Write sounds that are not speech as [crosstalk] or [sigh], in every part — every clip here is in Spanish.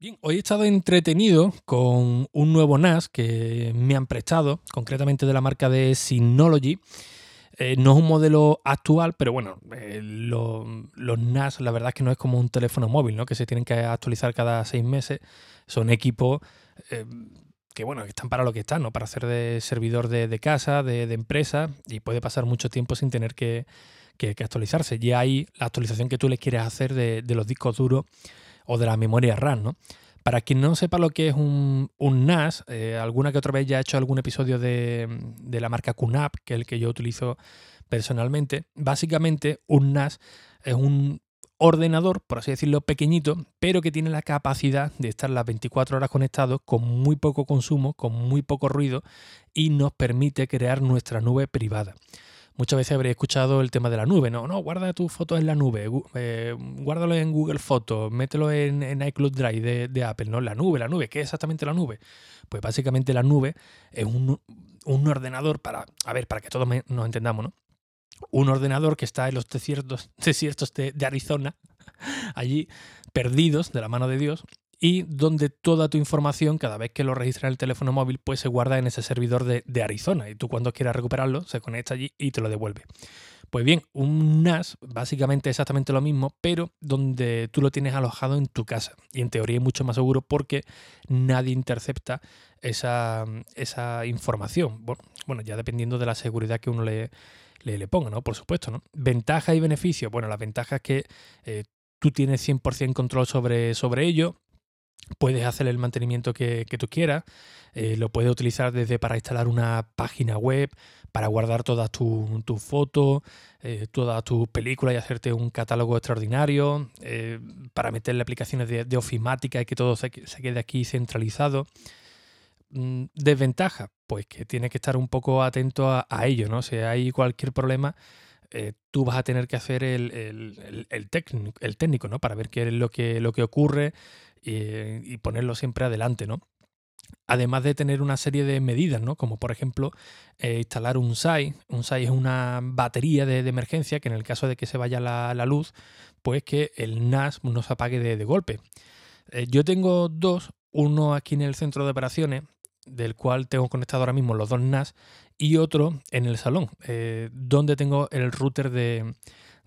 Bien, hoy he estado entretenido con un nuevo NAS que me han prestado, concretamente de la marca de Synology. Eh, no es un modelo actual, pero bueno, eh, los NAS la verdad es que no es como un teléfono móvil, ¿no? Que se tienen que actualizar cada seis meses. Son equipos eh, que bueno, están para lo que están, ¿no? Para hacer de servidor de, casa, de, empresa, y puede pasar mucho tiempo sin tener que, actualizarse. Ya hay la actualización que tú le quieres hacer de, de los discos duros o de la memoria RAM, ¿no? Para quien no sepa lo que es un, NAS, eh, alguna que otra vez ya he hecho algún episodio de, la marca QNAP, que es el que yo utilizo personalmente. Básicamente, un NAS es un ordenador, por así decirlo, pequeñito, pero que tiene la capacidad de estar las 24 horas conectado con muy poco consumo, con muy poco ruido y nos permite crear nuestra nube privada. Muchas veces habréis escuchado el tema de la nube, ¿no? No, guarda tus fotos en la nube, eh, guárdalo en Google Fotos, mételo en, iCloud Drive de, Apple, ¿no? La nube, la nube, ¿qué es exactamente la nube? Pues básicamente la nube es un, ordenador para, a ver, para que todos nos entendamos, ¿no? Un ordenador que está en los desiertos, desiertos de Arizona, [laughs] allí perdidos de la mano de Dios, y donde toda tu información, cada vez que lo registras en el teléfono móvil, pues se guarda en ese servidor de, Arizona y tú cuando quieras recuperarlo se conecta allí y te lo devuelve. Pues bien, un NAS básicamente exactamente lo mismo, pero donde tú lo tienes alojado en tu casa. Y en teoría es mucho más seguro porque nadie intercepta esa, información. Bueno, ya dependiendo de la seguridad que uno le, le, ponga, ¿no? Por supuesto, ¿no? Ventajas y beneficios. Bueno, las ventajas es que eh, tú tienes 100% control sobre, sobre ello. Puedes hacer el mantenimiento que, tú quieras. Eh, lo puedes utilizar desde para instalar una página web, para guardar todas tus tu fotos, eh, todas tus películas y hacerte un catálogo extraordinario, eh, para meterle aplicaciones de, ofimática y que todo se, quede aquí centralizado. Mm, desventaja, pues que tienes que estar un poco atento a, ello, ¿no? Si hay cualquier problema, tú vas a tener que hacer el, el, técnico, el técnico, ¿no? Para ver qué es lo que, lo que ocurre, y ponerlo siempre adelante, ¿no? Además de tener una serie de medidas, ¿no? Como por ejemplo eh, instalar un SAI. Un SAI es una batería de, emergencia que en el caso de que se vaya la, luz, pues que el NAS no se apague de, golpe. Eh, yo tengo dos, uno aquí en el centro de operaciones, del cual tengo conectado ahora mismo los dos NAS, y otro en el salón, eh, donde tengo el router de,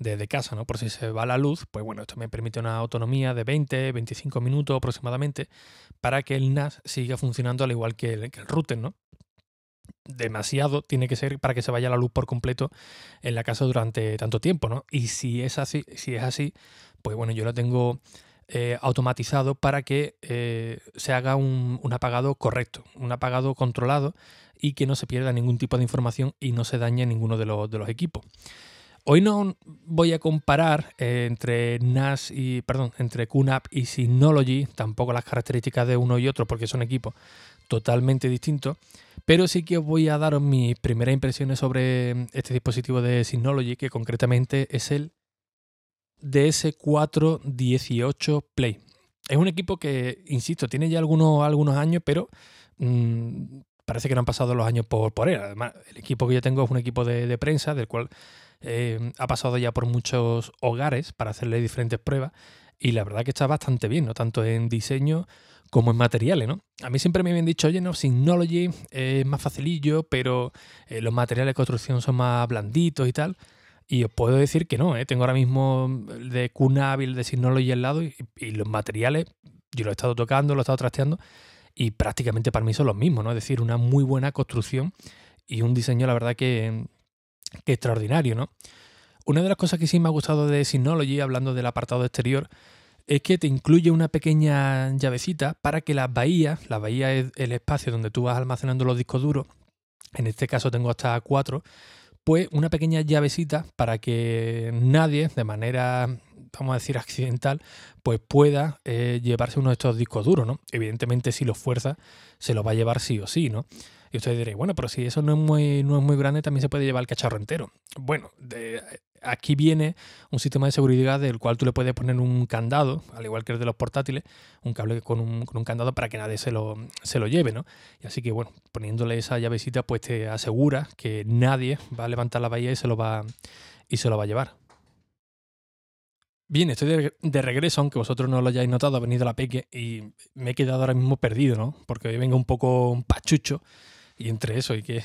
de, casa, ¿no? Por si se va la luz, pues bueno, esto me permite una autonomía de 20, 25 minutos aproximadamente para que el NAS siga funcionando al igual que el, router, ¿no? demasiado tiene que ser para que se vaya la luz por completo en la casa durante tanto tiempo, ¿no? Y si es así, si es así, pues bueno, yo lo tengo eh, automatizado para que eh, se haga un, apagado correcto, un apagado controlado y que no se pierda ningún tipo de información y no se dañe ninguno de los, de los equipos. Hoy no voy a comparar eh, entre NAS y, perdón, entre QNAP y Synology, tampoco las características de uno y otro porque son equipos totalmente distintos, pero sí que os voy a dar mis primeras impresiones sobre este dispositivo de Synology, que concretamente es el DS418 Play. Es un equipo que, insisto, tiene ya algunos, algunos años, pero mm, parece que no han pasado los años por, por él. Además, el equipo que yo tengo es un equipo de prensa, del cual eh, ha pasado ya por muchos hogares para hacerle diferentes pruebas y la verdad que está bastante bien, ¿no? Tanto en diseño como en materiales, ¿no? A mí siempre me habían dicho, oye, no, Synology es más facilillo, pero eh, los materiales de construcción son más blanditos y tal. Y os puedo decir que no, ¿eh? tengo ahora mismo el de QNAP el de Synology al lado y, y, los materiales, yo lo he estado tocando, lo he estado trasteando y prácticamente para mí son los mismos, ¿no? Es decir, una muy buena construcción y un diseño, la verdad que, Qué extraordinario, ¿no? Una de las cosas que sí me ha gustado de Synology, hablando del apartado exterior, es que te incluye una pequeña llavecita para que las bahías, la bahía es el espacio donde tú vas almacenando los discos duros, en este caso tengo hasta cuatro, pues una pequeña llavecita para que nadie, de manera vamos a decir, accidental, pues pueda eh, llevarse uno de estos discos duros, ¿no? Evidentemente, si lo fuerza, se lo va a llevar sí o sí, ¿no? Y ustedes diréis, bueno, pero si eso no es muy, no es muy grande, también se puede llevar el cacharro entero. Bueno, aquí viene un sistema de seguridad del cual tú le puedes poner un candado, al igual que el de los portátiles, un cable con un, con un candado para que nadie se lo, se lo lleve, ¿no? Y así que, bueno, poniéndole esa llavecita, pues te asegura que nadie va a levantar la bahía y se lo va, y se lo va a llevar. Bien, estoy de, regreso, aunque vosotros no lo hayáis notado, ha venido la peque y me he quedado ahora mismo perdido, ¿no? Porque hoy vengo un poco pachucho y entre eso y que,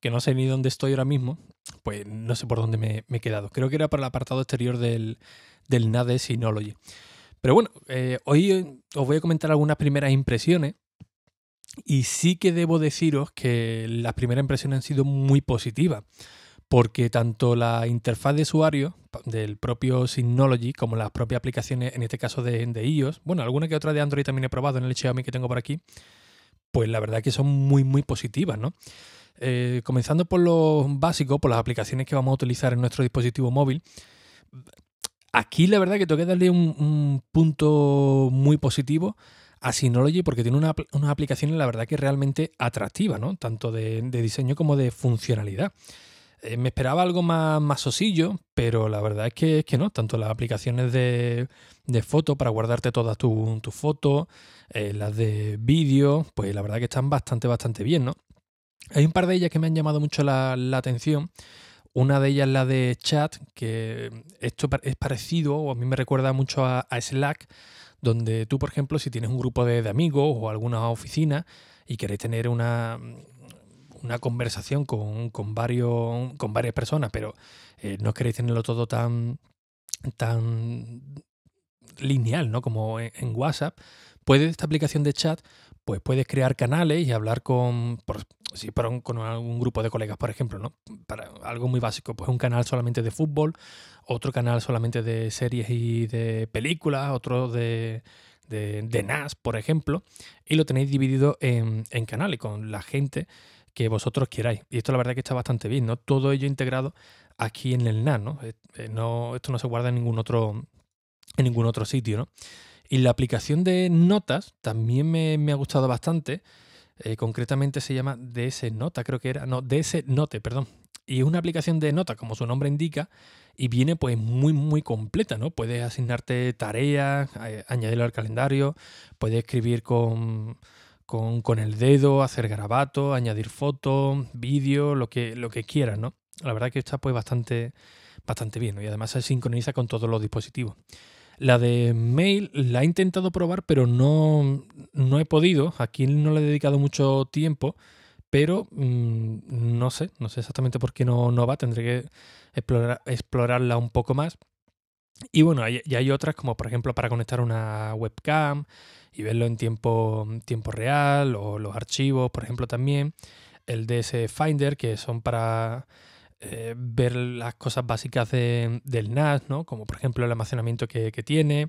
que, no sé ni dónde estoy ahora mismo, pues no sé por dónde me, he quedado. Creo que era por el apartado exterior del, del NADE Synology. Pero bueno, eh, hoy os voy a comentar algunas primeras impresiones. Y sí que debo deciros que las primeras impresiones han sido muy positivas. Porque tanto la interfaz de usuario del propio Synology como las propias aplicaciones, en este caso de, de iOS, bueno, alguna que otra de Android también he probado en el Xiaomi que tengo por aquí, pues la verdad que son muy, muy positivas, ¿no? Eh, comenzando por lo básico, por las aplicaciones que vamos a utilizar en nuestro dispositivo móvil. Aquí la verdad que tengo que darle un, punto muy positivo a Synology porque tiene una, unas aplicaciones la verdad que realmente atractivas, ¿no? Tanto de, diseño como de funcionalidad. Eh, me esperaba algo más, más sosillo, pero la verdad es que, es que no. Tanto las aplicaciones de, de foto para guardarte todas tus tu fotos, eh, las de vídeo, pues la verdad que están bastante, bastante bien, ¿no? Hay un par de ellas que me han llamado mucho la, atención. Una de ellas es la de chat, que esto es parecido, o a mí me recuerda mucho a, Slack, donde tú, por ejemplo, si tienes un grupo de, amigos o alguna oficina y queréis tener una, una conversación con, varios, con varias personas, pero eh, no queréis tenerlo todo tan, tan lineal, ¿no? Como en, WhatsApp, puedes, esta aplicación de chat, pues puedes crear canales y hablar con, por, si para con algún grupo de colegas, por ejemplo, ¿no? Para algo muy básico, pues un canal solamente de fútbol, otro canal solamente de series y de películas, otro de, de, NAS, por ejemplo, y lo tenéis dividido en canales con la gente que vosotros queráis. Y esto la verdad que está bastante bien, ¿no? Todo ello integrado aquí en el NAS, ¿no? Eh, eh, no esto no se guarda en ningún otro en ningún otro sitio, ¿no? Y la aplicación de notas también me, ha gustado bastante. Eh, concretamente se llama DS Nota, creo que era. No, DS Note, perdón. Y es una aplicación de notas, como su nombre indica, y viene pues muy, muy completa, ¿no? Puedes asignarte tareas, añadirlo al calendario, puedes escribir con, con, el dedo, hacer garabatos, añadir fotos, vídeos, lo que, lo que quieras, ¿no? La verdad que está pues bastante, bastante bien. Y además se sincroniza con todos los dispositivos. La de mail la he intentado probar, pero no, no he podido. Aquí no le he dedicado mucho tiempo, pero mm, no sé, no sé exactamente por qué no, no va. Tendré que explorarla un poco más. Y bueno, hay, y hay otras como por ejemplo para conectar una webcam y verlo en tiempo, tiempo real o los archivos, por ejemplo, también. El DS Finder, que son para eh, ver las cosas básicas del NAS, ¿no? como por ejemplo el almacenamiento que, tiene,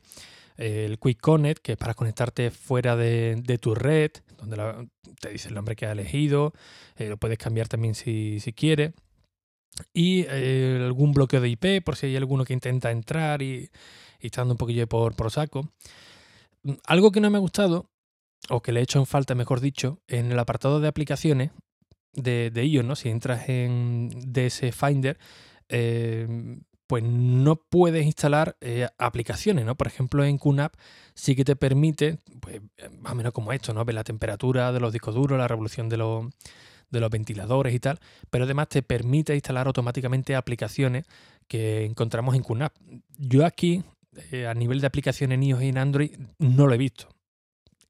el Quick Connect, que es para conectarte fuera de, tu red, donde te dice el nombre que has elegido, eh, lo puedes cambiar también si, si quieres. Y eh, algún bloqueo de IP, por si hay alguno que intenta entrar y, y está dando un poquillo por, por saco. Algo que no me ha gustado, o que le he hecho en falta, mejor dicho, en el apartado de aplicaciones de, ellos, ¿no? Si entras en DS Finder, eh, pues no puedes instalar eh, aplicaciones, ¿no? Por ejemplo, en QNAP sí que te permite, pues más o menos como esto, ¿no? Ver la temperatura de los discos duros, la revolución de los, de los ventiladores y tal, pero además te permite instalar automáticamente aplicaciones que encontramos en QNAP. Yo aquí, eh, a nivel de aplicaciones en iOS y en Android, no lo he visto.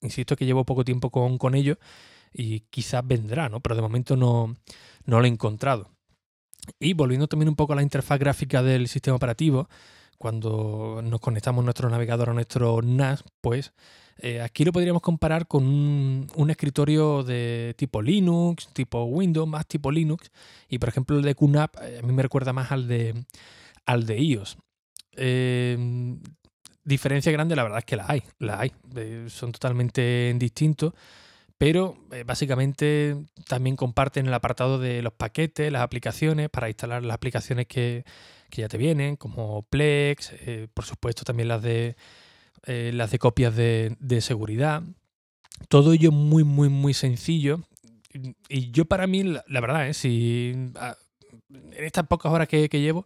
Insisto que llevo poco tiempo con, con ellos y quizás vendrá, ¿no? Pero de momento no, no lo he encontrado. Y volviendo también un poco a la interfaz gráfica del sistema operativo, cuando nos conectamos nuestro navegador a nuestro NAS, pues eh, aquí lo podríamos comparar con un, escritorio de tipo Linux, tipo Windows, más tipo Linux. Y por ejemplo el de QNAP eh, a mí me recuerda más al de, al de iOS. Eh, diferencia grande, la verdad es que la hay, la hay. son totalmente distintos pero eh, básicamente también comparten el apartado de los paquetes, las aplicaciones, para instalar las aplicaciones que, ya te vienen, como Plex, eh, por supuesto también las de, eh, las de copias de, seguridad. Todo ello muy, muy, muy sencillo. Y yo para mí, la, verdad, si ah, en estas pocas horas que llevo,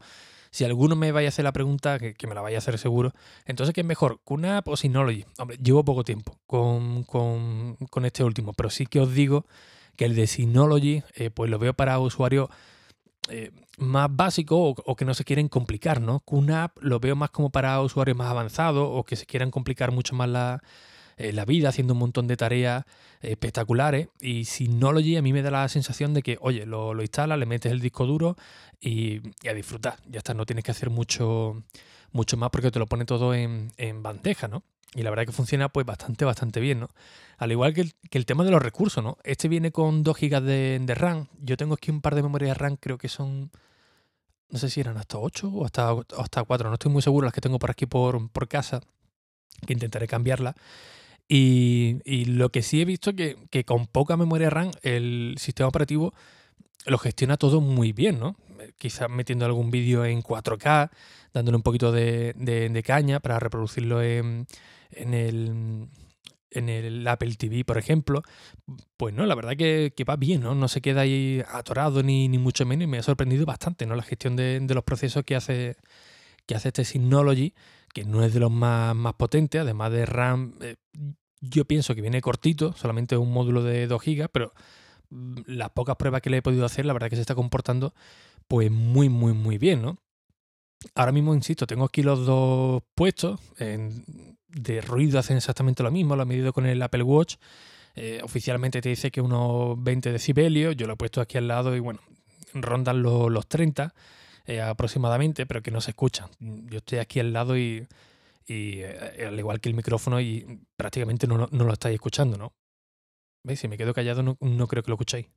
si alguno me vaya a hacer la pregunta, que, me la vaya a hacer seguro, entonces ¿qué es mejor? ¿QNAP o Synology? Hombre, llevo poco tiempo con, este último, pero sí que os digo que el de Synology, eh, pues lo veo para usuarios eh, más básicos o, que no se quieren complicar, ¿no? QNAP lo veo más como para usuarios más avanzados o que se quieran complicar mucho más la, eh, la vida haciendo un montón de tareas espectaculares. Y Synology a mí me da la sensación de que, oye, lo, lo instalas, le metes el disco duro y, a disfrutar. Ya está, no tienes que hacer mucho, mucho más porque te lo pone todo en, bandeja, ¿no? Y la verdad que funciona pues bastante, bastante bien, ¿no? Al igual que el, tema de los recursos, ¿no? Este viene con 2 GB de, RAM. Yo tengo aquí un par de memorias RAM, creo que son... No sé si eran hasta 8 o hasta, hasta 4, no estoy muy seguro las que tengo por aquí por, por casa, que intentaré cambiarla. Y, lo que sí he visto que, que con poca memoria RAM el sistema operativo lo gestiona todo muy bien, ¿no? Quizás metiendo algún vídeo en 4K, dándole un poquito de, caña para reproducirlo en, en el Apple TV, por ejemplo. Pues no, la verdad que, va bien, ¿no? No se queda ahí atorado ni, ni mucho menos y me ha sorprendido bastante, ¿no? La gestión de, los procesos que hace, que hace este Synology que no es de los más, más potentes, además de RAM, eh, yo pienso que viene cortito, solamente un módulo de 2 GB, pero mm, las pocas pruebas que le he podido hacer, la verdad que se está comportando pues muy, muy, muy bien, ¿no? Ahora mismo, insisto, tengo aquí los dos puestos. de ruido hacen exactamente lo mismo, lo he medido con el Apple Watch. Eh, oficialmente te dice que unos 20 decibelios. Yo lo he puesto aquí al lado y bueno, rondan los 30. Eh, aproximadamente, pero que no se escuchan. Yo estoy aquí al lado y, eh, al igual que el micrófono, y prácticamente no, lo estáis escuchando, ¿no? ¿Veis? Si me quedo callado no, creo que lo escuchéis.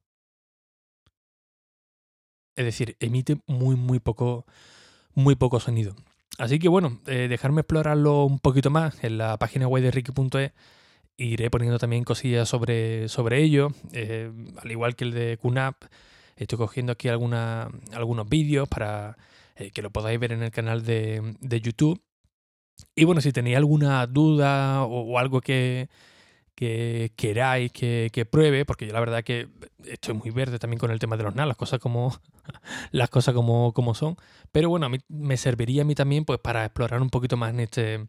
Es decir, emite muy, muy poco, muy poco sonido. Así que bueno, eh, dejarme explorarlo un poquito más en la página web de Ricky.es. Iré poniendo también cosillas sobre, sobre ello, al igual que el de QNAP Estoy cogiendo aquí alguna, algunos vídeos para eh, que lo podáis ver en el canal de, YouTube. Y bueno, si tenéis alguna duda o, algo que, queráis que, pruebe, porque yo la verdad que estoy muy verde también con el tema de los NAS, las cosas como [laughs] las cosas como, como son. Pero bueno, a mí me serviría a mí también pues para explorar un poquito más en este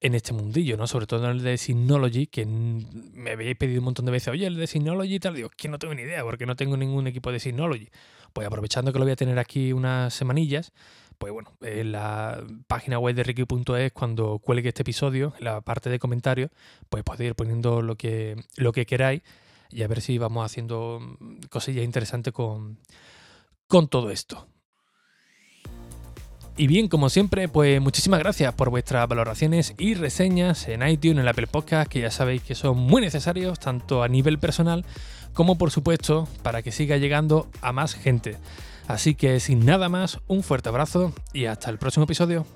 en este mundillo, ¿no? Sobre todo en el de Synology, que me habéis pedido un montón de veces, oye, el de Synology y tal, digo, que no tengo ni idea, porque no tengo ningún equipo de Synology. Pues aprovechando que lo voy a tener aquí unas semanillas, pues bueno, en la página web de Ricky.es, cuando cuelgue este episodio, en la parte de comentarios, pues podéis ir poniendo lo que, lo que queráis y a ver si vamos haciendo cosillas interesantes con, con todo esto. Y bien, como siempre, pues muchísimas gracias por vuestras valoraciones y reseñas en iTunes, en Apple Podcast, que ya sabéis que son muy necesarios, tanto a nivel personal como por supuesto para que siga llegando a más gente. Así que sin nada más, un fuerte abrazo y hasta el próximo episodio.